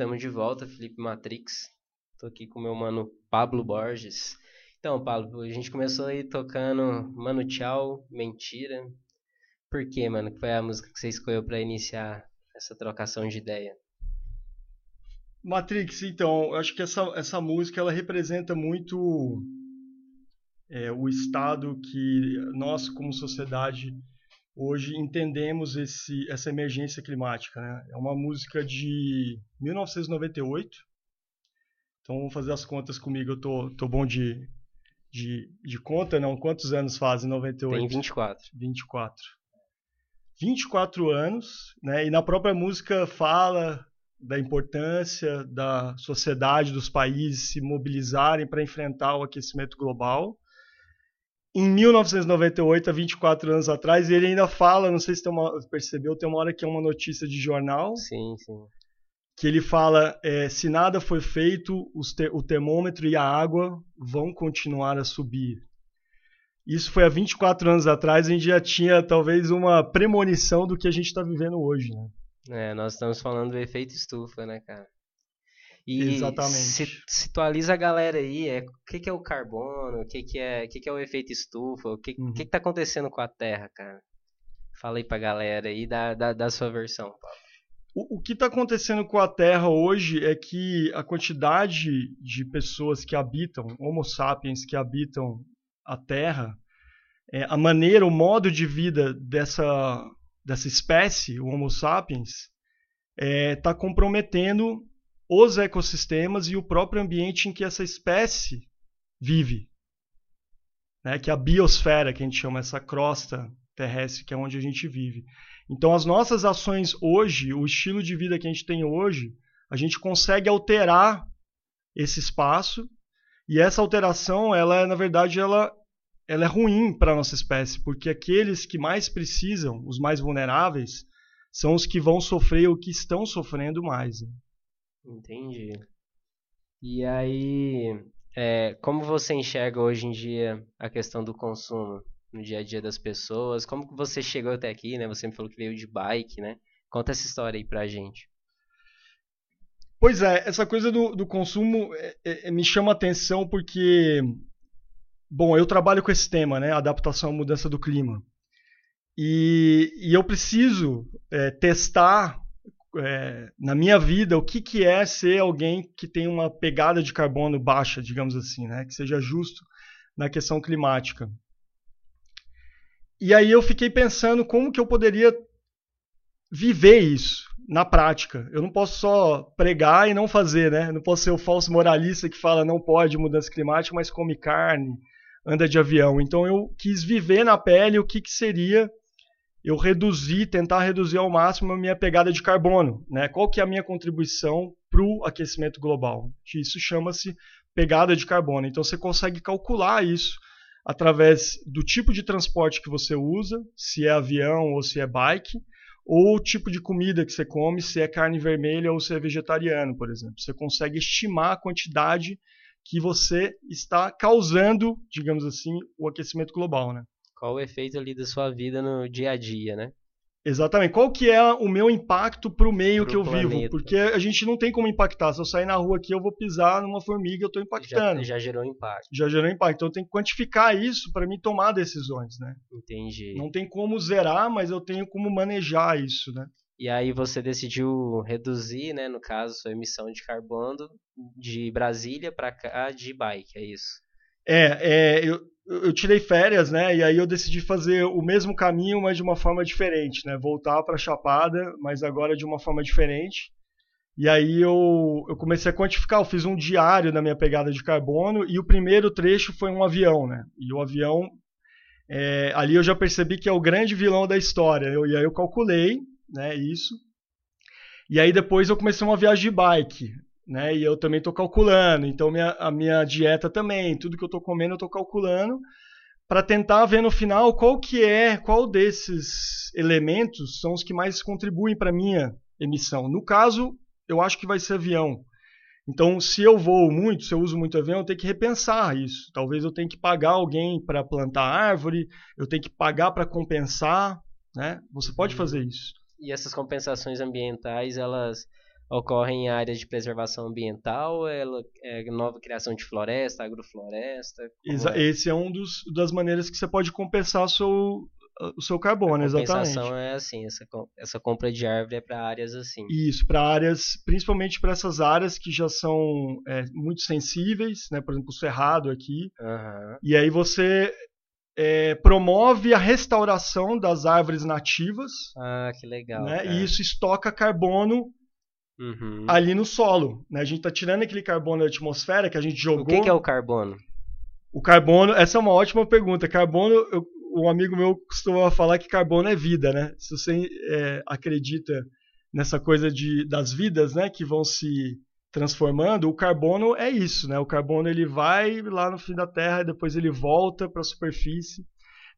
Estamos de volta, Felipe Matrix. Tô aqui com meu mano Pablo Borges. Então, Pablo, a gente começou aí tocando Mano Tchau, Mentira. Por quê, mano? Que foi a música que você escolheu para iniciar essa trocação de ideia? Matrix, então, eu acho que essa, essa música ela representa muito é, o estado que nós, como sociedade, hoje entendemos esse, essa emergência climática. Né? É uma música de 1998. Então vamos fazer as contas comigo. Eu tô, tô bom de, de, de conta, não? Quantos anos fazem 98? Tem 24. 24. 24 anos, né? E na própria música fala da importância da sociedade, dos países se mobilizarem para enfrentar o aquecimento global em 1998, há 24 anos atrás, ele ainda fala, não sei se tem uma, percebeu, tem uma hora que é uma notícia de jornal. Sim, sim. Que ele fala: é, se nada for feito, te, o termômetro e a água vão continuar a subir. Isso foi há 24 anos atrás, a gente já tinha talvez uma premonição do que a gente está vivendo hoje, né? É, nós estamos falando do efeito estufa, né, cara? E Exatamente. situaliza a galera aí, é, o que, que é o carbono, o que, que, é, o que, que é o efeito estufa, o que, uhum. que, que tá acontecendo com a Terra, cara? Fala aí pra galera aí da, da, da sua versão, Paulo. O, o que está acontecendo com a Terra hoje é que a quantidade de pessoas que habitam, Homo sapiens, que habitam a Terra, é, a maneira, o modo de vida dessa, dessa espécie, o Homo sapiens, está é, tá comprometendo os ecossistemas e o próprio ambiente em que essa espécie vive. Né? Que é a biosfera, que a gente chama essa crosta terrestre, que é onde a gente vive. Então, as nossas ações hoje, o estilo de vida que a gente tem hoje, a gente consegue alterar esse espaço e essa alteração, ela na verdade, ela, ela é ruim para a nossa espécie, porque aqueles que mais precisam, os mais vulneráveis, são os que vão sofrer ou que estão sofrendo mais. Né? Entendi. E aí, é, como você enxerga hoje em dia a questão do consumo no dia a dia das pessoas? Como que você chegou até aqui, né? Você me falou que veio de bike, né? Conta essa história aí pra gente. Pois é, essa coisa do, do consumo é, é, me chama atenção porque, bom, eu trabalho com esse tema, né? Adaptação à mudança do clima. E, e eu preciso é, testar é, na minha vida o que, que é ser alguém que tem uma pegada de carbono baixa, digamos assim, né? que seja justo na questão climática. E aí eu fiquei pensando como que eu poderia viver isso na prática. Eu não posso só pregar e não fazer, né? Não posso ser o falso moralista que fala não pode mudança climática, mas come carne, anda de avião. Então eu quis viver na pele o que, que seria eu reduzir, tentar reduzir ao máximo a minha pegada de carbono. Né? Qual que é a minha contribuição para o aquecimento global? Isso chama-se pegada de carbono. Então você consegue calcular isso através do tipo de transporte que você usa, se é avião ou se é bike, ou o tipo de comida que você come, se é carne vermelha ou se é vegetariano, por exemplo. Você consegue estimar a quantidade que você está causando, digamos assim, o aquecimento global, né? Qual o efeito ali da sua vida no dia a dia, né? Exatamente. Qual que é o meu impacto para o meio pro que eu planeta. vivo? Porque a gente não tem como impactar. Se eu sair na rua aqui, eu vou pisar numa formiga, eu estou impactando. Já, já, gerou impacto. Já gerou impacto. Então eu tenho que quantificar isso para me tomar decisões, né? Entendi. Não tem como zerar, mas eu tenho como manejar isso, né? E aí você decidiu reduzir, né, no caso, sua emissão de carbono de Brasília para cá de bike, é isso? É, é eu, eu tirei férias, né? E aí eu decidi fazer o mesmo caminho, mas de uma forma diferente, né? Voltar para Chapada, mas agora de uma forma diferente. E aí eu, eu comecei a quantificar, eu fiz um diário da minha pegada de carbono e o primeiro trecho foi um avião, né? E o avião, é, ali eu já percebi que é o grande vilão da história. Eu, e aí eu calculei, né? Isso. E aí depois eu comecei uma viagem de bike né? E eu também estou calculando, então minha, a minha dieta também, tudo que eu estou comendo eu estou calculando para tentar ver no final qual que é, qual desses elementos são os que mais contribuem para minha emissão. No caso, eu acho que vai ser avião. Então, se eu voo muito, se eu uso muito avião, eu tenho que repensar isso. Talvez eu tenha que pagar alguém para plantar árvore, eu tenho que pagar para compensar, né? Você pode uhum. fazer isso. E essas compensações ambientais, elas ocorre em áreas de preservação ambiental é, é nova criação de floresta, agrofloresta? É? Esse é um dos das maneiras que você pode compensar o seu, o seu carbono, exatamente. A compensação é assim, essa, essa compra de árvore é para áreas assim. Isso, para áreas, principalmente para essas áreas que já são é, muito sensíveis, né? Por exemplo, o cerrado aqui. Uhum. E aí você é, promove a restauração das árvores nativas. Ah, que legal. Né? E isso estoca carbono uhum. ali no solo. Né? A gente está tirando aquele carbono da atmosfera que a gente jogou. O que, que, é o carbono? O carbono, essa é uma ótima pergunta. Carbono, eu, um amigo meu costuma falar que carbono é vida, né? Se você é, acredita nessa coisa de, das vidas, né, que vão se transformando, o carbono é isso, né? O carbono ele vai lá no fim da Terra e depois ele volta para a superfície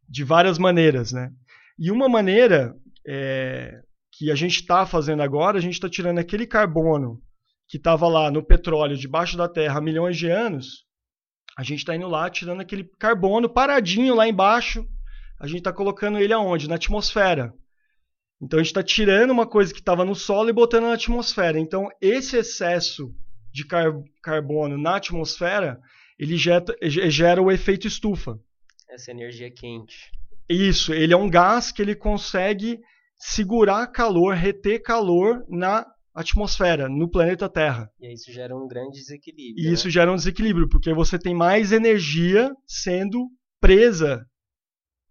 de várias maneiras, né? E uma maneira é, que a gente está fazendo agora, a gente está tirando aquele carbono que estava lá no petróleo debaixo da Terra há milhões de anos, a gente está indo lá tirando aquele carbono paradinho lá embaixo, a gente está colocando ele aonde? Na atmosfera. Então a gente está tirando uma coisa que estava no solo e botando na atmosfera. Então esse excesso de car carbono na atmosfera ele gera, gera o efeito estufa. Essa energia quente. Isso, ele é um gás que ele consegue segurar calor, reter calor na atmosfera, no planeta Terra. E isso gera um grande desequilíbrio. E né? isso gera um desequilíbrio, porque você tem mais energia sendo presa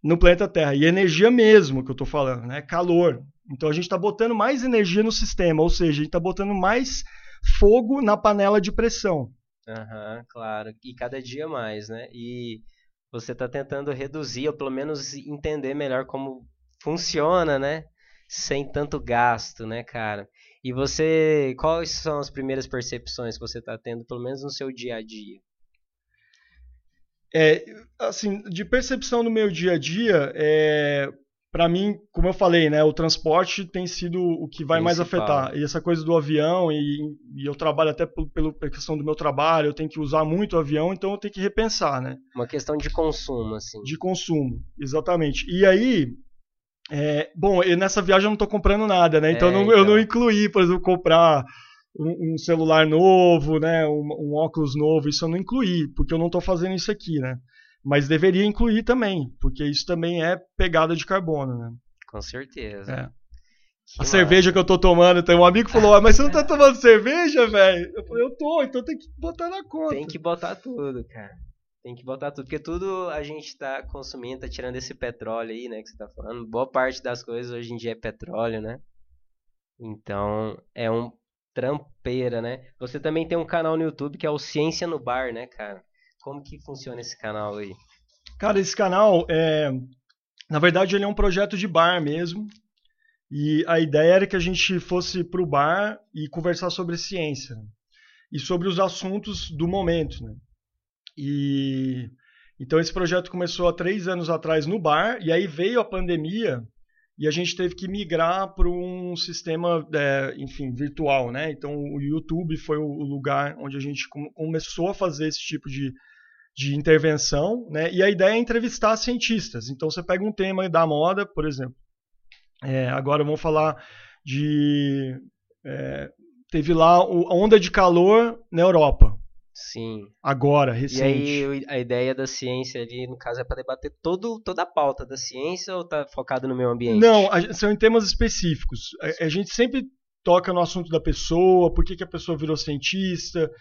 no planeta Terra. E energia mesmo que eu estou falando, né? Calor. Então a gente está botando mais energia no sistema, ou seja, a gente está botando mais fogo na panela de pressão. Aham, uhum, claro. E cada dia mais, né? E você está tentando reduzir, ou pelo menos entender melhor como funciona, né? Sem tanto gasto, né, cara? E você, quais são as primeiras percepções que você está tendo, pelo menos no seu dia a dia? É, assim, de percepção no meu dia a dia, é, para mim, como eu falei, né, o transporte tem sido o que vai Principal. mais afetar. E essa coisa do avião, e, e eu trabalho até pelo, pela questão do meu trabalho, eu tenho que usar muito o avião, então eu tenho que repensar, né? Uma questão de consumo, assim. De consumo, exatamente. E aí, é, bom, nessa viagem eu não estou comprando nada, né? Então, é, não, então, eu não incluí, por exemplo, comprar um, um celular novo, né, um, um, óculos novo, isso eu não incluí, porque eu não estou fazendo isso aqui, né? Mas deveria incluir também, porque isso também é pegada de carbono, né? Com certeza. É. a cerveja que eu tô tomando, tem um amigo que falou, ah, mas você não tá tomando cerveja, velho? Eu falei, eu tô, então tem que botar na conta. Tem que botar tudo, cara. Tem que botar tudo, porque tudo a gente tá consumindo, tá tirando esse petróleo aí, né, que você tá falando. Boa parte das coisas hoje em dia é petróleo, né? Então, é um trampeira, né? Você também tem um canal no YouTube que é o Ciência no Bar, né, cara? Como que funciona esse canal aí? Cara, esse canal é, na verdade, ele é um projeto de bar mesmo. E a ideia era que a gente fosse pro bar e conversar sobre ciência né? e sobre os assuntos do momento, né? E então esse projeto começou há três anos atrás no bar e aí veio a pandemia e a gente teve que migrar para um sistema, é, enfim, virtual, né? Então o YouTube foi o lugar onde a gente começou a fazer esse tipo de, de intervenção, né? E a ideia é entrevistar cientistas. Então você pega um tema da moda, por exemplo. É, agora vamos falar de é, teve lá a onda de calor na Europa. Sim. Agora, recente. E aí a ideia da ciência ali, no caso, é para debater todo, toda a pauta da ciência ou tá focado no meio ambiente? Não, a, são em temas específicos. A, a, gente sempre toca no assunto da pessoa, por que, que a pessoa virou cientista,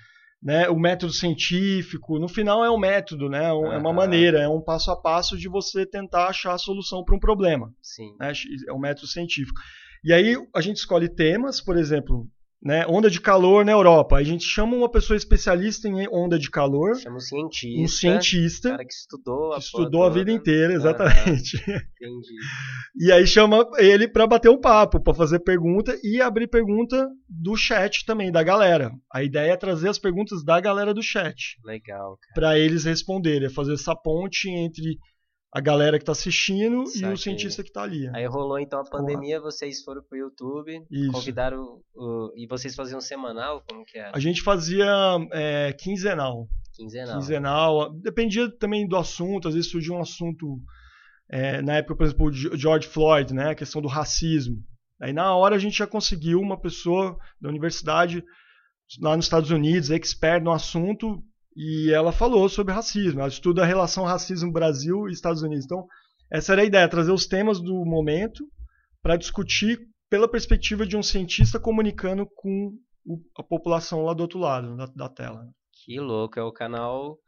né, o método científico. No final é um método, né, uhum. é uma maneira, é um passo a passo de você tentar achar a solução para um problema. Sim. Né, é um método científico. E aí a gente escolhe temas, por exemplo, né, onda de calor na Europa. A gente chama uma pessoa especialista em onda de calor. Chama um cientista. Um cientista. cara que estudou, que estudou a vida inteira, exatamente. Ah, entendi. e aí chama ele para bater um papo, para fazer pergunta e abrir pergunta do chat também, da galera. A ideia é trazer as perguntas da galera do chat. Legal. Para eles responderem, é fazer essa ponte entre a galera que está assistindo e o cientista que está ali. Aí rolou então a pandemia, vocês foram pro YouTube, Isso. convidaram o, e vocês faziam semanal, como que era? A gente fazia é, quinzenal. Quinzenal. Quinzenal, dependia também do assunto, às vezes surgia um assunto é, na época, por exemplo, George Floyd, né, a questão do racismo. Aí na hora a gente já conseguiu uma pessoa da universidade lá nos Estados Unidos, expert no assunto, e ela falou sobre racismo. Ela estuda a relação racismo Brasil e Estados Unidos. Então, essa era a ideia, trazer os temas do momento para discutir pela perspectiva de um cientista comunicando com a população lá do outro lado da, da tela. Que louco, é o canal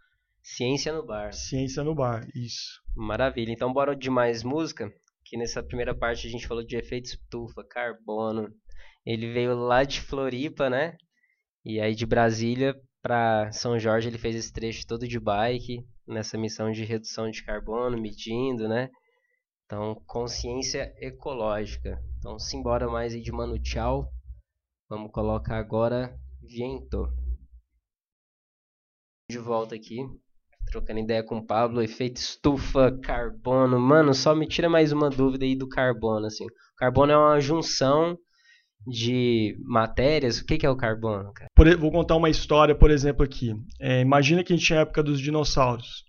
Ciência no Bar. Ciência no Bar, isso. Maravilha. Então bora de mais música, que nessa primeira parte a gente falou de efeito estufa, carbono. Ele veio lá de Floripa, né? E aí de Brasília para São Jorge ele fez esse trecho todo de bike, nessa missão de redução de carbono, medindo, né? Então, consciência ecológica. Então, simbora mais aí de Mano Tchau. Vamos colocar agora Viento. De volta aqui, trocando ideia com o Pablo, efeito estufa, carbono. Mano, só me tira mais uma dúvida aí do carbono, assim. Carbono é uma junção de matérias. O que, que é o carbono, cara? Por, vou contar uma história, por exemplo, aqui. É, imagina que a gente tinha a época dos dinossauros.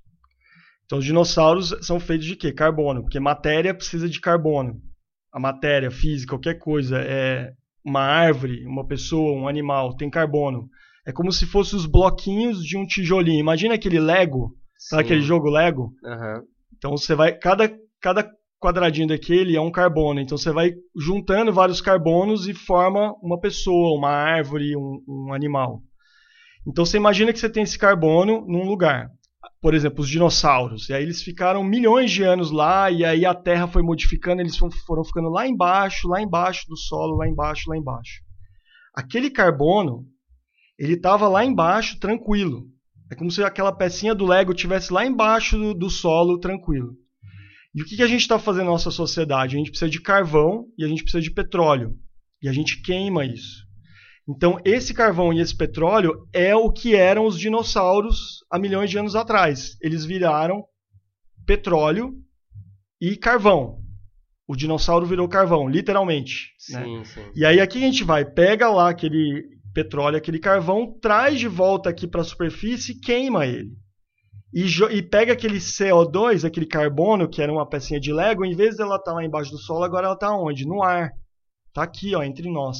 Então, os dinossauros são feitos de quê? Carbono, porque matéria precisa de carbono. A matéria física, qualquer coisa, é uma árvore, uma pessoa, um animal, tem carbono. É como se fossem os bloquinhos de um tijolinho. Imagina aquele Lego, sabe aquele jogo Lego? Uhum. Então você vai. Cada, cada quadradinho daquele é um carbono. Então você vai juntando vários carbonos e forma uma pessoa, uma árvore, um, um animal. Então você imagina que você tem esse carbono num lugar. Por exemplo, os dinossauros. E aí eles ficaram milhões de anos lá, e aí a Terra foi modificando, eles foram ficando lá embaixo, lá embaixo do solo, lá embaixo, lá embaixo. Aquele carbono, ele estava lá embaixo, tranquilo. É como se aquela pecinha do Lego tivesse lá embaixo do, do solo, tranquilo. E o que, que a gente está fazendo na nossa sociedade? A gente precisa de carvão e a gente precisa de petróleo. E a gente queima isso. Então, esse carvão e esse petróleo é o que eram os dinossauros há milhões de anos atrás. Eles viraram petróleo e carvão. O dinossauro virou carvão, literalmente. Né? Sim, né? sim. E aí aqui a gente vai, pega lá aquele petróleo, aquele carvão, traz de volta aqui para a superfície e queima ele e, e, pega aquele CO2, aquele carbono, que era uma pecinha de Lego, em vez dela estar tá lá embaixo do solo, agora ela está onde? No ar. Está aqui, ó, entre nós.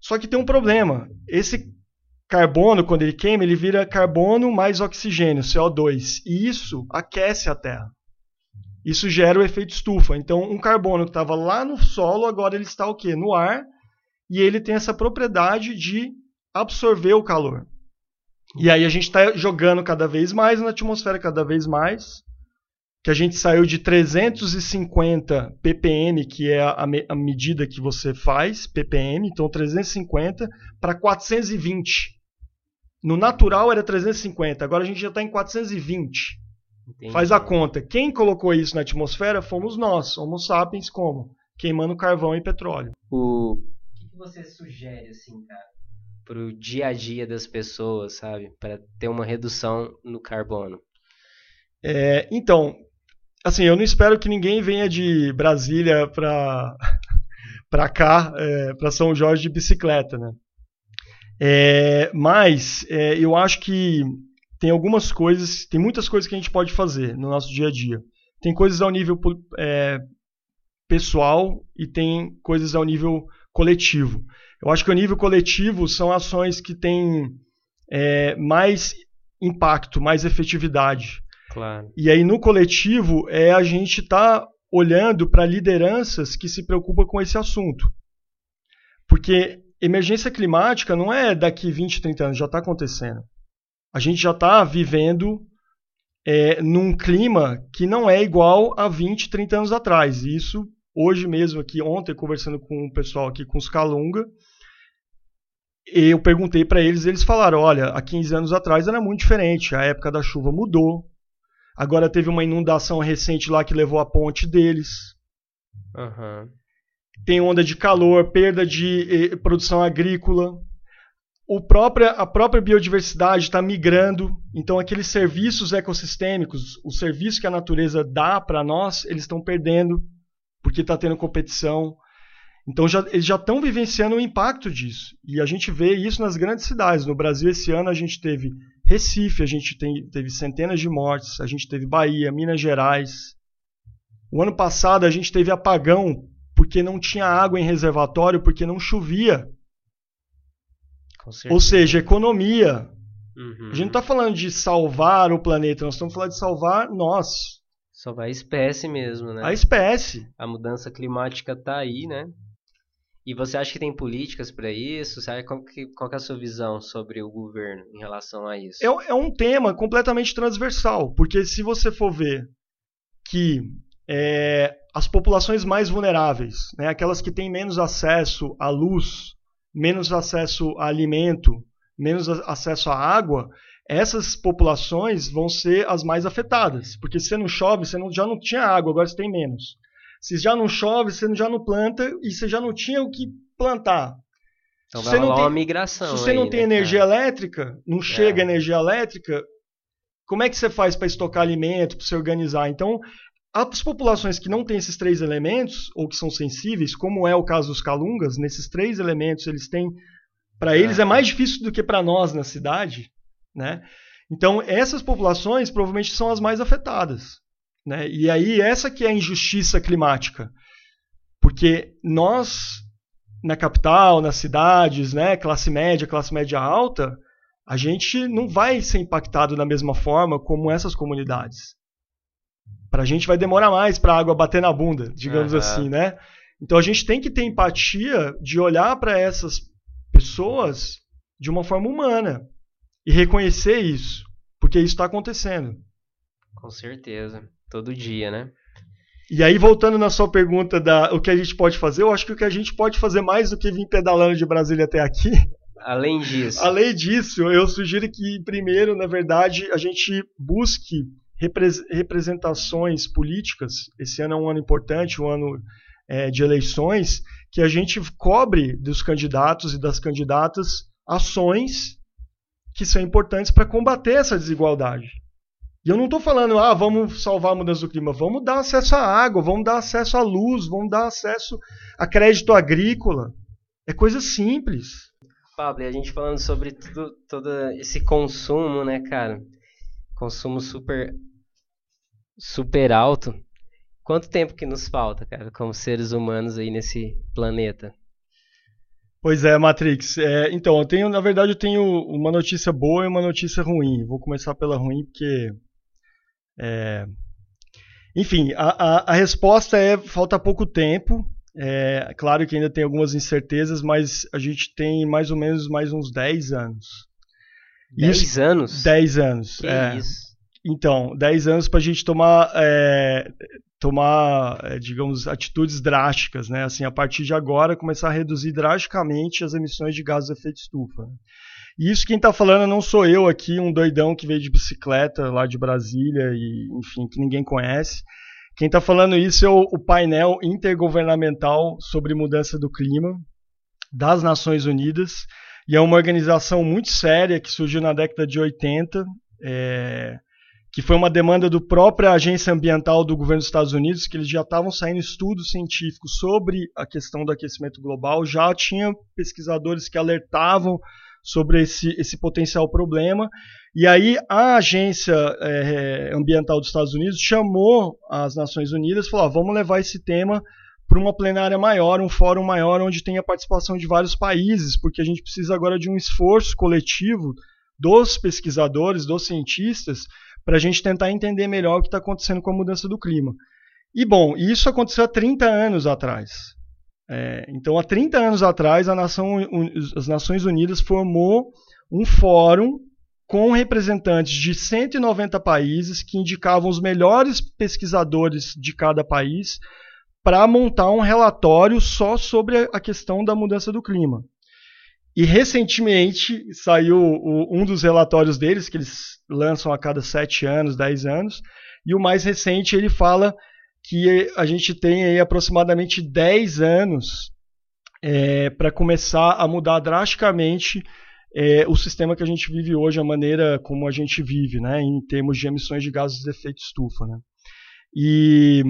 Só que tem um problema. Esse carbono, quando ele queima, ele vira carbono mais oxigênio, CO2. E isso aquece a Terra. Isso gera o efeito estufa. Então, um carbono que estava lá no solo, agora ele está o quê? No ar. E ele tem essa propriedade de absorver o calor. E aí a gente está jogando cada vez mais na atmosfera, cada vez mais. Que a gente saiu de 350 ppm, que é a, a medida que você faz, ppm, então 350, para 420. No natural era 350, agora a gente já está em 420. Entendi. Faz a conta. Quem colocou isso na atmosfera fomos nós, Homo sapiens, como? Queimando carvão e petróleo. O que, que você sugere, assim, cara? Pro dia a dia das pessoas, sabe? Para ter uma redução no carbono. É, então, assim, eu não espero que ninguém venha de Brasília para para cá, é, para São Jorge de bicicleta, né? É, mas é, eu acho que tem algumas coisas, tem muitas coisas que a gente pode fazer no nosso dia a dia. Tem coisas ao nível é, pessoal e tem coisas ao nível coletivo. Eu acho que o nível coletivo são ações que têm é, mais impacto, mais efetividade. Claro. E aí no coletivo é a gente estar tá olhando para lideranças que se preocupam com esse assunto. Porque emergência climática não é daqui 20, 30 anos, já está acontecendo. A gente já está vivendo é, num clima que não é igual a 20, 30 anos atrás. E isso, hoje mesmo, aqui, ontem, conversando com o pessoal aqui com os Calunga, eu perguntei para eles, eles falaram: olha, há 15 anos atrás era muito diferente, a época da chuva mudou. Agora teve uma inundação recente lá que levou a ponte deles. Uhum. Tem onda de calor, perda de eh, produção agrícola. O própria, a própria biodiversidade está migrando. Então, aqueles serviços ecossistêmicos, o serviço que a natureza dá para nós, eles estão perdendo, porque está tendo competição. Então já, eles já estão vivenciando o impacto disso. E a gente vê isso nas grandes cidades. No Brasil, esse ano, a gente teve Recife, a gente tem, teve centenas de mortes, a gente teve Bahia, Minas Gerais. O ano passado, a gente teve apagão porque não tinha água em reservatório, porque não chovia. Ou seja, economia. Uhum. A gente não está falando de salvar o planeta, nós estamos falando de salvar nós. Salvar a espécie mesmo, né? A espécie. A mudança climática está aí, né? E você acha que tem políticas para isso? Sabe qual, que, qual que é a sua visão sobre o governo em relação a isso? É, é um tema completamente transversal, porque se você for ver que é, as populações mais vulneráveis, né, aquelas que têm menos acesso à luz, menos acesso a alimento, menos acesso à água, essas populações vão ser as mais afetadas. Porque se não chove, você não, já não tinha água, agora você tem menos. Se já não chove, você já não planta e você já não tinha o que plantar. Então se vai rolar tem, uma migração. Se você aí, não tem né, energia cara? elétrica, não é. chega energia elétrica, como é que você faz para estocar alimento, para se organizar? Então, as populações que não têm esses três elementos, ou que são sensíveis, como é o caso dos calungas, nesses três elementos eles têm. Para eles é mais difícil do que para nós na cidade. Né? Então, essas populações provavelmente são as mais afetadas. Né? E aí, essa que é a injustiça climática. Porque nós, na capital, nas cidades, né, classe média, classe média alta, a gente não vai ser impactado da mesma forma como essas comunidades. Para a gente vai demorar mais para a água bater na bunda, digamos uhum. assim, né? Então a gente tem que ter empatia de olhar para essas pessoas de uma forma humana e reconhecer isso, porque isso está acontecendo. Com certeza todo dia, né? E aí, voltando na sua pergunta da o que a gente pode fazer, eu acho que o que a gente pode fazer mais do que vir pedalando de Brasília até aqui. Além disso. Além disso, eu sugiro que, primeiro, na verdade, a gente busque representações políticas. Esse ano é um ano importante, um ano é, de eleições, que a gente cobre dos candidatos e das candidatas ações que são importantes para combater essa desigualdade. E eu não estou falando, ah, vamos salvar a mudança do clima. Vamos dar acesso à água, vamos dar acesso à luz, vamos dar acesso a crédito agrícola. É coisa simples. Pablo, e a gente falando sobre tudo, todo esse consumo, né, cara? Consumo super, super alto. Quanto tempo que nos falta, cara, como seres humanos aí nesse planeta? Pois é, Matrix. É, então, eu tenho, na verdade, eu tenho uma notícia boa e uma notícia ruim. Vou começar pela ruim porque é... Enfim, a, a, a, resposta é falta pouco tempo. É claro que ainda tem algumas incertezas, mas a gente tem mais ou menos mais uns 10 anos. 10 isso, anos? 10 anos. Que é. isso? Então, 10 anos para a gente tomar, é, tomar é, digamos, atitudes drásticas, né? Assim, a partir de agora, começar a reduzir drasticamente as emissões de gases de efeito estufa. E isso quem está falando não sou eu aqui, um doidão que veio de bicicleta lá de Brasília e, enfim, que ninguém conhece. Quem está falando isso é o, o, painel intergovernamental sobre mudança do clima das Nações Unidas. E é uma organização muito séria que surgiu na década de 80, é, que foi uma demanda do própria agência ambiental do governo dos Estados Unidos, que eles já estavam saindo estudos científicos sobre a questão do aquecimento global, já tinha pesquisadores que alertavam sobre esse, esse potencial problema. E aí a agência é, ambiental dos Estados Unidos chamou as Nações Unidas e falou: ah, vamos levar esse tema para uma plenária maior, um fórum maior, onde tem a participação de vários países, porque a gente precisa agora de um esforço coletivo dos pesquisadores, dos cientistas, para a gente tentar entender melhor o que está acontecendo com a mudança do clima. E bom, isso aconteceu há 30 anos atrás. É, então, há 30 anos atrás, Nação, as Nações Unidas formou um fórum com representantes de 190 países que indicavam os melhores pesquisadores de cada país para montar um relatório só sobre a questão da mudança do clima. E recentemente saiu um dos relatórios deles, que eles lançam a cada 7 anos, 10 anos, e o mais recente ele fala que a gente tem aí aproximadamente 10 anos é, para começar a mudar drasticamente é, o sistema que a gente vive hoje, a maneira como a gente vive, né, em termos de emissões de gases de efeito estufa. Né. E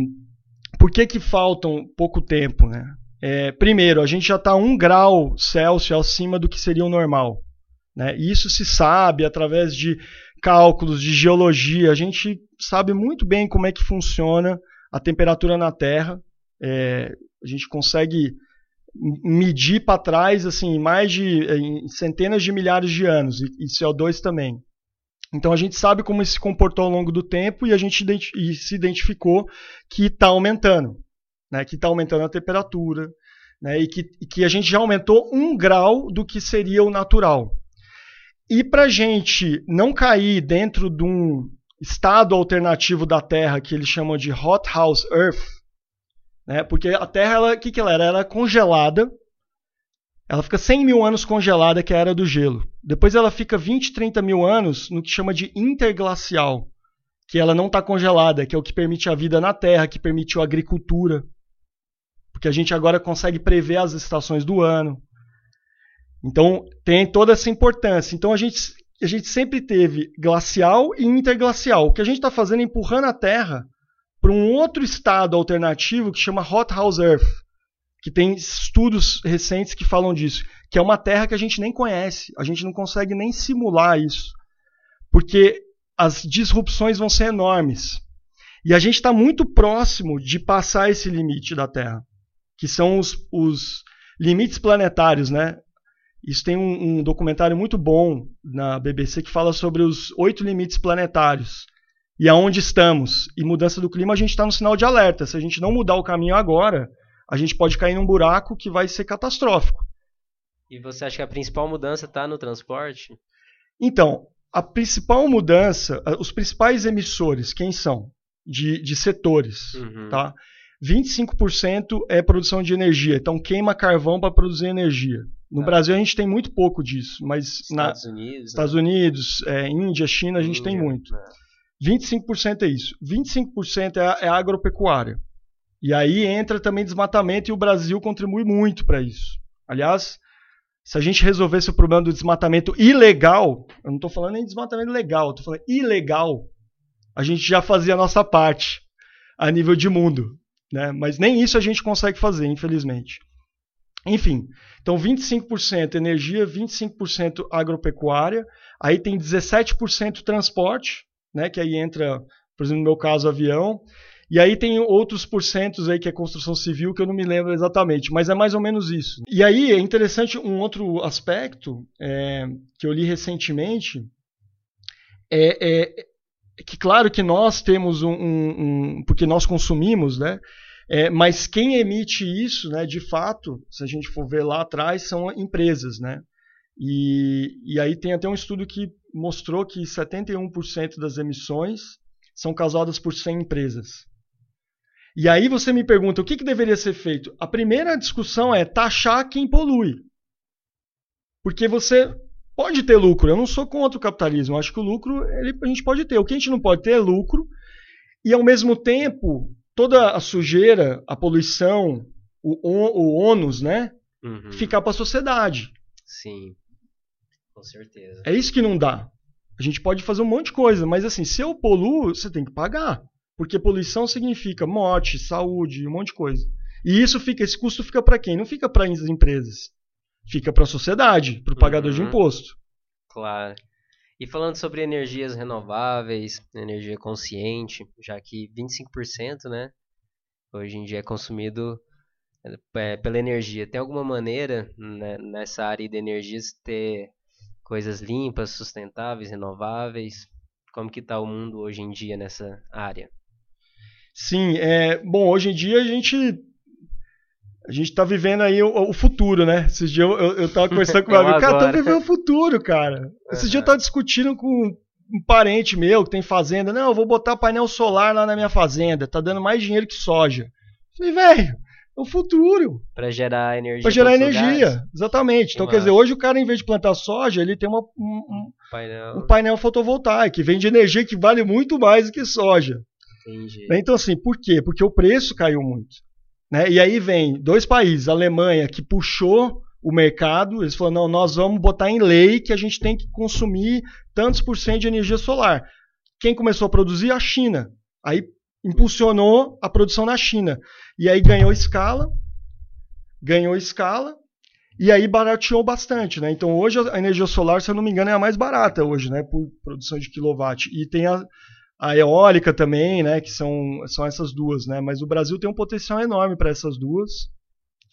por que, que faltam pouco tempo? Né? É, primeiro, a gente já está um grau Celsius acima do que seria o normal. Né? Isso se sabe através de cálculos de geologia. A gente sabe muito bem como é que funciona a temperatura na Terra. É, A gente consegue medir para trás assim mais de centenas de milhares de anos e, e CO2 também. Então a gente sabe como isso se comportou ao longo do tempo e a gente identi se identificou que está aumentando, né, que está aumentando a temperatura, né, e, que, e que a gente já aumentou um grau do que seria o natural. E para a gente não cair dentro de um estado alternativo da Terra que eles chamam de hot house Earth, né, porque a Terra, o que, que ela era? Ela era congelada, ela fica 100 mil anos congelada, que é a era do gelo. Depois ela fica 20, 30 mil anos no que chama de interglacial, que ela não está congelada, que é o que permite a vida na Terra, que permite a agricultura. Porque a gente agora consegue prever as estações do ano. Então tem toda essa importância. Então a gente, a gente sempre teve glacial e interglacial. O que a gente está fazendo é empurrando a Terra para um outro estado alternativo que chama Hot House Earth, que tem estudos recentes que falam disso que é uma terra que a gente nem conhece, a gente não consegue nem simular isso, porque as disrupções vão ser enormes. E a gente está muito próximo de passar esse limite da Terra, que são os, os limites planetários, né? Isso tem um, um, documentário muito bom na BBC que fala sobre os oito limites planetários e aonde estamos. E mudança do clima, a gente está no sinal de alerta. Se a gente não mudar o caminho agora, a gente pode cair num buraco que vai ser catastrófico. E você acha que a principal mudança está no transporte? Então, a principal mudança, os principais emissores, quem são? De, de setores, uhum. tá? 25% é produção de energia, então queima carvão para produzir energia. No tá. Brasil a gente tem muito pouco disso, mas Estados na, Unidos, Estados né? Unidos é, Índia, China, a gente Índia, tem muito. É. 25% é isso. 25% é, é agropecuária. E aí entra também desmatamento e o Brasil contribui muito para isso. Aliás, se a gente resolvesse o problema do desmatamento ilegal, eu não estou falando nem desmatamento legal, estou falando ilegal, a gente já fazia a nossa parte a nível de mundo. Né? Mas nem isso a gente consegue fazer, infelizmente. Enfim, então 25% energia, 25% agropecuária, aí tem 17% transporte, né, que aí entra, por exemplo, no meu caso, avião, e aí tem outros porcentos aí que é construção civil que eu não me lembro exatamente, mas é mais ou menos isso. E aí é interessante um outro aspecto é, que eu li recentemente é, é, que claro que nós temos um, um, um porque nós consumimos, né? É, mas quem emite isso, né, de fato, se a gente for ver lá atrás, são empresas, né? E, e aí tem até um estudo que mostrou que 71% das emissões são causadas por 100 empresas. E aí você me pergunta o que, que deveria ser feito? A primeira discussão é taxar quem polui. Porque você pode ter lucro. Eu não sou contra o capitalismo. Eu acho que o lucro ele, a gente pode ter. O que a gente não pode ter é lucro. E ao mesmo tempo, toda a sujeira, a poluição, o, o ônus, né? Uhum. Ficar para a sociedade. Sim, com certeza. É isso que não dá. A gente pode fazer um monte de coisa, mas assim, se eu poluo, você tem que pagar. Porque poluição significa morte, saúde, um monte de coisa. E isso fica, esse custo fica para quem? Não fica para as empresas. Fica para a sociedade, para o pagador uhum. de imposto. Claro. E falando sobre energias renováveis, energia consciente, já que 25%, né, hoje em dia é consumido é, pela energia. Tem alguma maneira né, nessa área de energias ter coisas limpas, sustentáveis, renováveis? Como que está o mundo hoje em dia nessa área? Sim, é, bom, hoje em dia a gente a gente está vivendo aí o, o, futuro, né? Esses dias eu, eu, eu tava conversando com meu amigo, cara, estamos vivendo o futuro, cara. Esses uhum. dias eu tava discutindo com um parente meu que tem fazenda. Não, eu vou botar painel solar lá na minha fazenda, tá dando mais dinheiro que soja. Eu falei, velho, é o futuro. Para gerar energia. Para gerar energia, exatamente. Então, quer dizer, hoje o cara, em vez de plantar soja, ele tem uma, um, painel. um painel fotovoltaico que vende energia que vale muito mais do que soja. Entendi. Então, assim, por quê? Porque o preço caiu muito. Né? E aí vem dois países, a Alemanha, que puxou o mercado, eles falaram, não, nós vamos botar em lei que a gente tem que consumir tantos por cento de energia solar. Quem começou a produzir? A China. Aí impulsionou a produção na China. E aí ganhou escala, ganhou escala, e aí barateou bastante. Né? Então hoje a energia solar, se eu não me engano, é a mais barata hoje, né? por produção de quilowatt. E tem a, a eólica também, né, que são, são essas duas, né, mas o Brasil tem um potencial enorme para essas duas.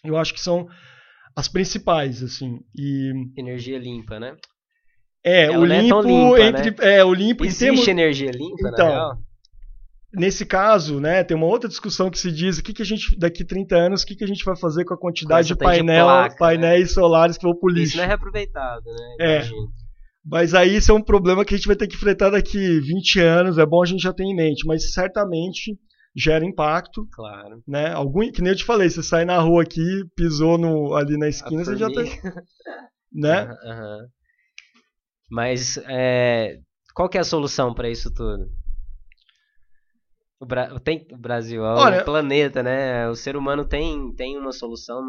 Eu acho que são as principais, assim. E energia limpa, né? É, Ela o limpo é limpa, entre né? é o limpo existe termos... energia limpa, então, nesse caso, né, tem uma outra discussão que se diz o que, que a gente, daqui 30 anos, o que, que a gente vai fazer com a quantidade com de, painel, de placa, painéis né? solares que vão pro lixo. Isso não é reaproveitado, né? É. Mas aí isso é um problema que a gente vai ter que enfrentar daqui 20 anos, é bom a gente já ter em mente, mas certamente gera impacto. Claro. Né? Algum, que nem eu te falei, você sai na rua aqui, pisou no, ali na esquina, você já tem. né? Uhum, Mas é, qual que é a solução para isso tudo? O, Bra tem, o Brasil, é Olha, o planeta, né? O ser humano tem, tem uma solução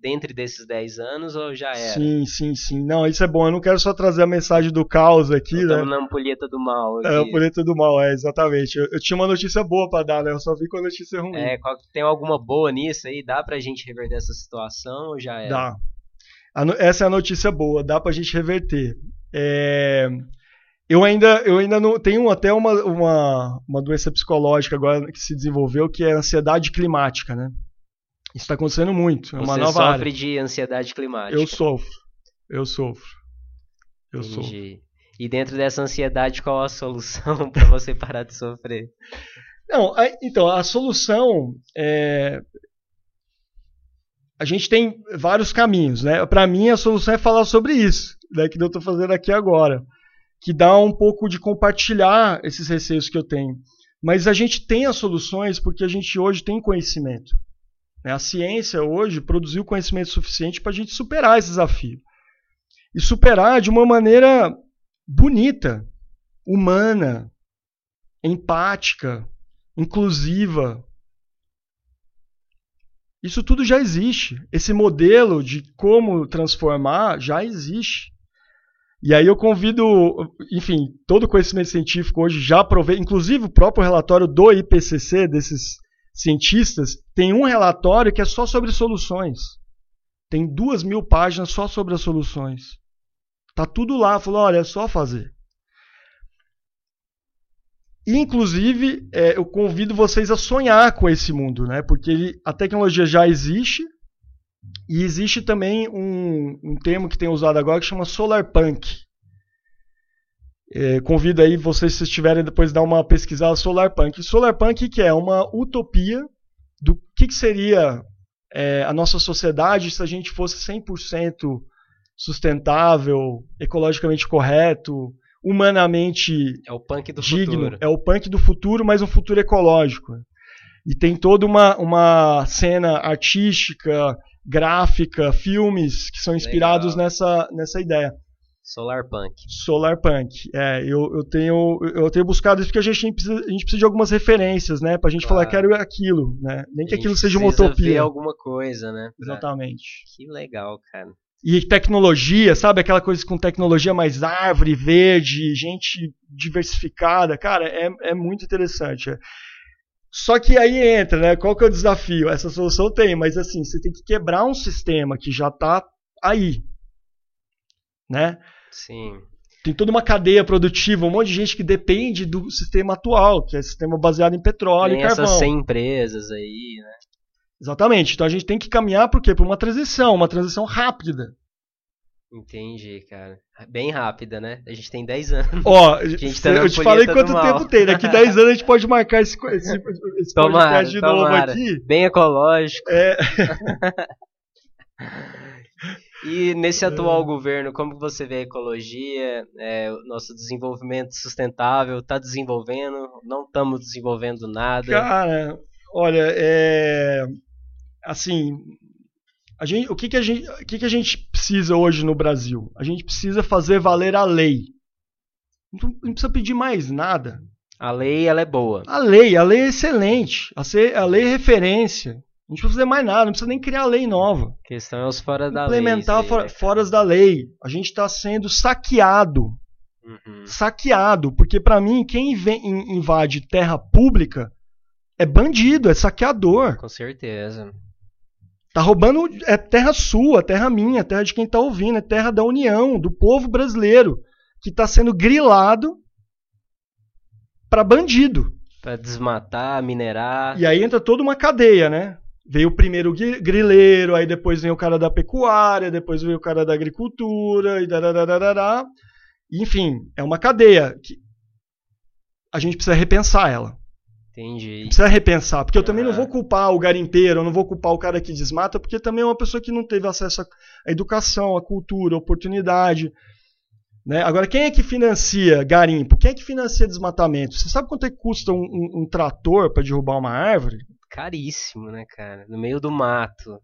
dentro desses 10 anos ou já era? Sim, sim, sim. Não, isso é bom. Eu não quero só trazer a mensagem do caos aqui, Estamos né? na ampulheta do mal. Aqui. É, ampulheta do mal, é, exatamente. Eu, eu, tinha uma notícia boa para dar, né? Eu só vi com a notícia ruim. É, tem alguma boa nisso aí? Dá pra gente reverter essa situação ou já era? Dá. A, essa é a notícia boa, dá pra gente reverter. É, eu ainda, eu ainda não tenho até uma, uma, uma doença psicológica agora que se desenvolveu, que é a ansiedade climática, né? Isso está acontecendo muito. É uma Você nova sofre área. de ansiedade climática. Eu sofro. Eu sofro. Eu Entendi. sofro. E dentro dessa ansiedade, qual a solução para você parar de sofrer? Não, a, então, a solução é. A gente tem vários caminhos, né? Para mim, a solução é falar sobre isso, né? Que eu estou fazendo aqui agora que dá um pouco de compartilhar esses receios que eu tenho. Mas a gente tem as soluções porque a gente hoje tem conhecimento. Né? A ciência hoje produziu conhecimento suficiente para a gente superar esse desafio. E superar de uma maneira bonita, humana, empática, inclusiva. Isso tudo já existe. Esse modelo de como transformar já existe. E aí eu convido, enfim, todo o conhecimento científico hoje já provei, inclusive o próprio relatório do IPCC, desses cientistas, tem um relatório que é só sobre soluções. Tem duas mil páginas só sobre as soluções. Tá tudo lá, falou, olha, é só fazer. Inclusive, é, eu convido vocês a sonhar com esse mundo, né? Porque ele, a tecnologia já existe, e existe também um, um termo que tem usado agora que chama solar punk. É, convido aí vocês, se estiverem depois dar uma pesquisada solar punk. Solar punk que é uma utopia do que, que seria é, a nossa sociedade se a gente fosse 100% sustentável, ecologicamente correto, humanamente é o punk do digno. Futuro. É o punk do futuro, mas um futuro ecológico. E tem toda uma, uma cena artística, gráfica, filmes que são inspirados nessa, nessa ideia. Solar Punk. Solar Punk. É, eu, eu, tenho, eu tenho buscado isso porque a gente precisa, a gente precisa de algumas referências, né? Pra gente claro. falar, quero aquilo, né? Nem que aquilo seja uma utopia. Ver alguma coisa, né? Pra... Exatamente. Que legal, cara. E tecnologia, sabe? Aquela coisa com tecnologia mais árvore, verde, gente diversificada. Cara, é, é muito interessante. Só que aí entra, né? Qual que é o desafio? Essa solução tem, mas assim, você tem que quebrar um sistema que já está aí, né? Sim. Tem toda uma cadeia produtiva, um monte de gente que depende do sistema atual, que é sistema baseado em petróleo tem e carvão. essas 100 empresas aí, né? Exatamente. Então a gente tem que caminhar por quê? Por uma transição, uma transição rápida. Entendi, cara. Bem rápida, né? A gente tem 10 anos. Ó, tá eu te falei quanto tempo tem. Daqui 10 anos a gente pode marcar esse, esse, esse tomara, podcast de tomara. novo aqui. Bem ecológico. É. e nesse atual é. governo, como você vê a ecologia, é, nosso desenvolvimento sustentável? Está desenvolvendo? Não estamos desenvolvendo nada? Cara, olha, é. Assim, a gente, o que, que, a gente, o que, que a gente precisa hoje no Brasil? A gente precisa fazer valer a lei. Não, não precisa pedir mais nada. A lei ela é boa. A lei, a lei é excelente. A, ser, a lei é referência. Não precisa fazer mais nada, não precisa nem criar lei nova. A questão é os fora da Implementar lei. Implementar for, fora da lei. A gente está sendo saqueado. Uhum. Saqueado. Porque, para mim, quem invade terra pública é bandido, é saqueador. Com certeza. Tá roubando é terra sua, terra minha, terra de quem tá ouvindo, é terra da União, do povo brasileiro, que está sendo grilado para bandido. Para desmatar, minerar. E aí entra toda uma cadeia, né? Veio o primeiro grileiro, aí depois vem o cara da pecuária, depois vem o cara da agricultura, e darararará. Enfim, é uma cadeia que a gente precisa repensar ela. Entendi. Precisa repensar, porque eu também não vou culpar o garimpeiro, eu não vou culpar o cara que desmata, porque também é uma pessoa que não teve acesso à educação, à cultura, à oportunidade. Né? Agora, quem é que financia garimpo? Quem é que financia desmatamento? Você sabe quanto é que custa um, um, um trator para derrubar uma árvore? Caríssimo, né, cara? No meio do mato,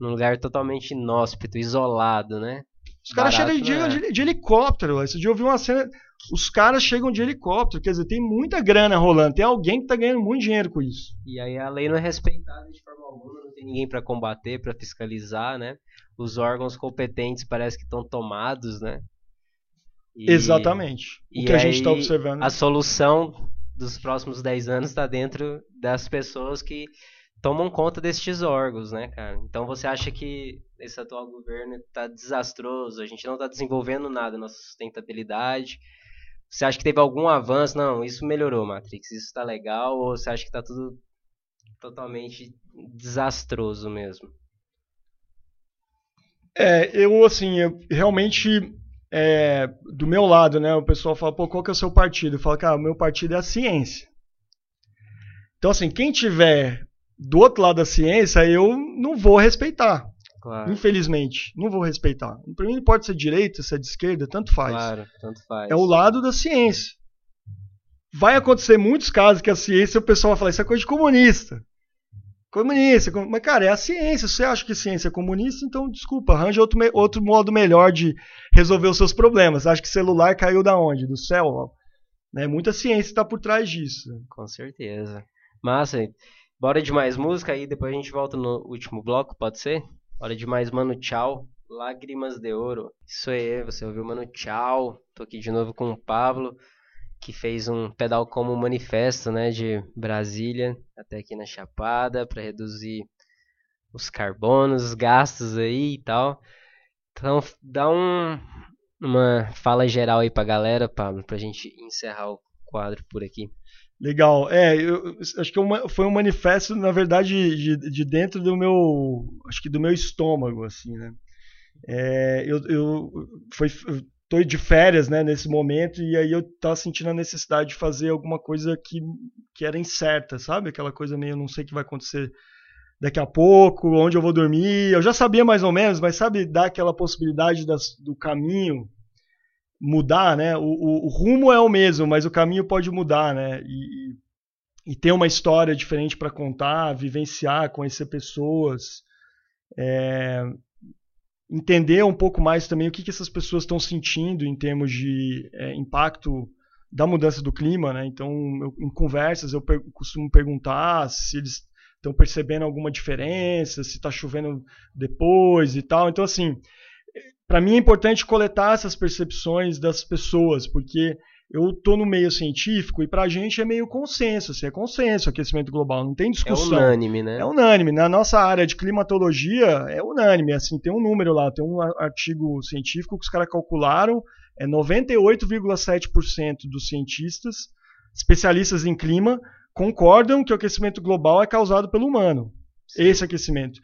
num lugar totalmente inóspito, isolado, né? Os caras chegam de, é. de, de, helicóptero. Esse dia eu vi uma cena. Os caras chegam de helicóptero. Quer dizer, tem muita grana rolando. Tem alguém que tá ganhando muito dinheiro com isso. E aí a lei não é respeitada de forma alguma. Não tem ninguém para combater, para fiscalizar, né? Os órgãos competentes parece que estão tomados, né? E, Exatamente. O que a gente está observando. A solução dos próximos 10 anos está dentro das pessoas que tomam conta destes órgãos, né, cara? Então você acha que esse atual governo está desastroso, a gente não está desenvolvendo nada, nossa sustentabilidade. Você acha que teve algum avanço? Não, isso melhorou, Matrix, isso está legal, ou você acha que está tudo totalmente desastroso mesmo? É, eu assim, eu realmente é, do meu lado, né, o pessoal fala, pô, qual que é o seu partido? Eu falo, cara, o meu partido é a ciência. Então, assim, quem tiver do outro lado da ciência, eu não vou respeitar. Claro. Infelizmente, não vou respeitar. Para mim, pode ser direita, se é de esquerda, tanto faz. Claro, tanto faz. É o lado da ciência. Vai acontecer muitos casos que a ciência, o pessoal vai falar, isso é coisa de comunista. Comunista, mas cara, é a ciência. Se você acha que ciência é comunista, então desculpa, arranja outro, outro modo melhor de resolver os seus problemas. Acha que celular caiu da onde? Do céu? Né? Muita ciência está por trás disso. Com certeza. Massa. Bora de mais música aí, depois a gente volta no último bloco, pode ser? Bora de mais Mano Tchau, Lágrimas de Ouro. Isso aí, você ouviu Mano Tchau. Tô aqui de novo com o Pablo que fez um pedal como manifesto, né, de Brasília até aqui na Chapada para reduzir os carbonos, os gastos aí e tal. Então, dá um, uma fala geral aí pra galera, Pablo, pra gente encerrar o quadro por aqui. Legal. É, eu acho que é foi um manifesto, na verdade, de, de dentro do meu, acho que do meu estômago, assim, né? É, eu, eu, foi, tô de férias, né, nesse momento, e aí eu tava sentindo a necessidade de fazer alguma coisa que, que era incerta, sabe? Aquela coisa meio, não sei o que vai acontecer daqui a pouco, onde eu vou dormir. Eu já sabia mais ou menos, mas sabe, dar aquela possibilidade das, do caminho mudar, né? O, o, o, rumo é o mesmo, mas o caminho pode mudar, né? E, e ter uma história diferente para contar, vivenciar, conhecer pessoas. É, entender um pouco mais também o que, que essas pessoas estão sentindo em termos de é, impacto da mudança do clima, né? Então, eu, em conversas eu per costumo perguntar se eles estão percebendo alguma diferença, se está chovendo depois e tal. Então, assim, para mim é importante coletar essas percepções das pessoas, porque eu tô no meio científico e para a gente é meio consenso, assim, é consenso aquecimento global, não tem discussão. É unânime, né? É unânime. Na nossa área de climatologia é unânime, assim, tem um número lá, tem um artigo científico que os caras calcularam, é 98,7% dos cientistas, especialistas em clima, concordam que o aquecimento global é causado pelo humano. Sim. Esse aquecimento.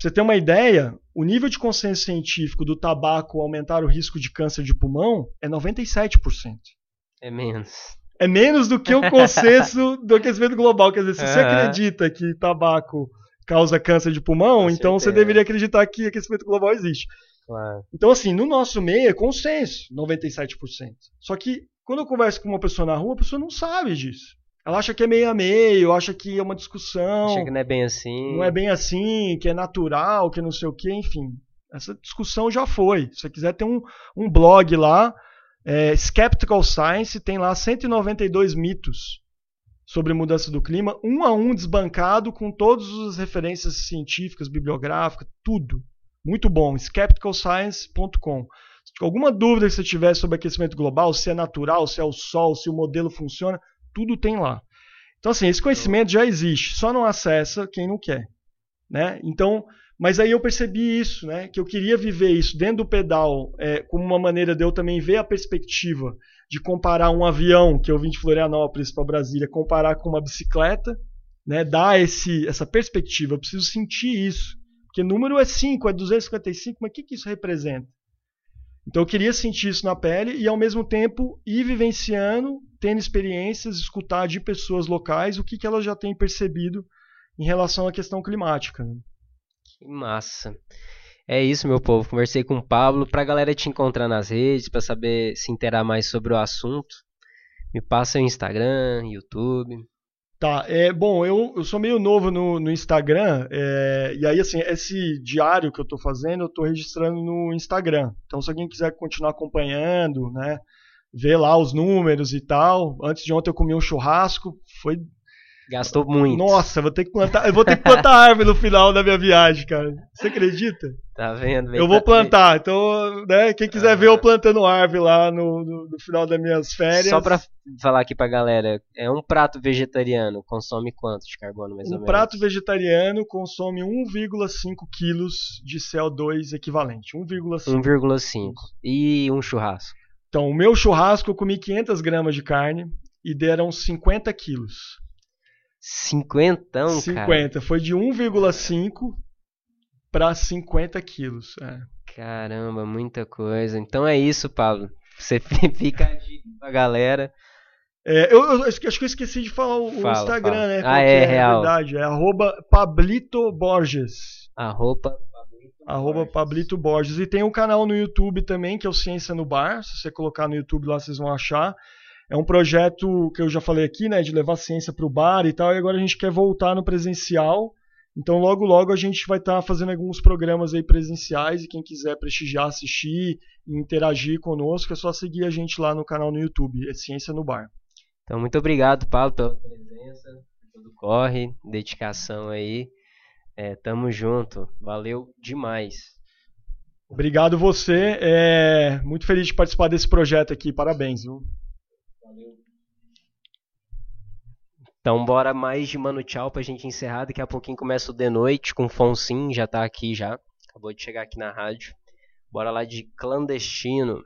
Pra você ter uma ideia, o nível de consenso científico do tabaco aumentar o risco de câncer de pulmão é 97%. É menos. É menos do que o consenso do aquecimento global. Quer dizer, se uhum. você acredita que tabaco causa câncer de pulmão, Com então certeza. você deveria acreditar que aquecimento global existe. Claro. Então, assim, no nosso meio é consenso, 97%. Só que quando eu converso com uma pessoa na rua, a pessoa não sabe disso. Ela acha que é meio a meio, acha que é uma discussão. Acha que não é bem assim. Não é bem assim, que é natural, que não sei o quê, enfim. Essa discussão já foi. Se você quiser, tem um, um blog lá é, Skeptical Science tem lá 192 mitos sobre mudança do clima, um a um desbancado com todas as referências científicas, bibliográficas, tudo. Muito bom. skepticalscience.com. Se alguma dúvida que você tiver sobre aquecimento global, se é natural, se é o sol, se o modelo funciona, tudo tem lá. Então, assim, esse conhecimento já existe, só não acessa quem não quer. Né? Então, Mas aí eu percebi isso, né? Que eu queria viver isso dentro do pedal, é, como uma maneira de eu também ver a perspectiva de comparar um avião que eu vim de Florianópolis para Brasília, comparar com uma bicicleta, né? Dar esse, essa perspectiva. Eu preciso sentir isso. Porque número é 5, é 255, mas o que, que isso representa? Então eu queria sentir isso na pele e ao mesmo tempo ir vivenciando, tendo experiências, escutar de pessoas locais o que, que elas já têm percebido em relação à questão climática. Né? Que massa. É isso, meu povo. Conversei com o Pablo. Pra galera te encontrar nas redes, para saber se interar mais sobre o assunto, me passa o Instagram, YouTube. Tá, é, bom, eu, eu sou meio novo no, no Instagram, é, e aí, assim, esse diário que eu tô fazendo, eu tô registrando no Instagram. Então, se alguém quiser continuar acompanhando, né, ver lá os números e tal. Antes de ontem eu comi um churrasco, foi Gastou muito. Nossa, vou ter que plantar, eu vou ter que plantar árvore no final da minha viagem, cara. Você acredita? Tá vendo? Eu vou plantar. Então, né, quem quiser ah. ver eu plantando árvore lá no, no, no, final das minhas férias. Só pra falar aqui pra galera, é um prato vegetariano consome quanto de carbono mais um ou menos? Um prato vegetariano consome 1,5 quilos de CO2 equivalente. 1,5. 1,5. E um churrasco? Então, o meu churrasco eu comi 500 gramas de carne e deram 50 quilos. Cinquentão, 50. cara? 50. Foi de 1,5 para 50 quilos. É. Caramba, muita coisa. Então é isso, Pablo. Você fica a dica pra galera. É, eu, eu, acho que eu esqueci de falar o, fala, Instagram, fala. né? ah, é, é, real. verdade. É arroba Pablito Borges. Arroba Pablito arroba. Pablito Borges. E tem um canal no YouTube também, que é o Ciência no Bar. Se você colocar no YouTube lá, vocês vão achar. É um projeto que eu já falei aqui, né, de levar ciência para o bar e tal, e agora a gente quer voltar no presencial. Então, logo, logo a gente vai estar tá fazendo alguns programas aí presenciais e quem quiser prestigiar, assistir e interagir conosco, é só seguir a gente lá no canal no YouTube, é Ciência no Bar. Então, muito obrigado, Paulo, pela presença, todo corre, dedicação aí. É, tamo junto, valeu demais. Obrigado você, é muito feliz de participar desse projeto aqui, parabéns. Viu? Então bora mais de Mano Tchau pra gente encerrar. Daqui a pouquinho começa o The Noite com Fonsim, já tá aqui já. Acabou de chegar aqui na rádio. Bora lá de Clandestino.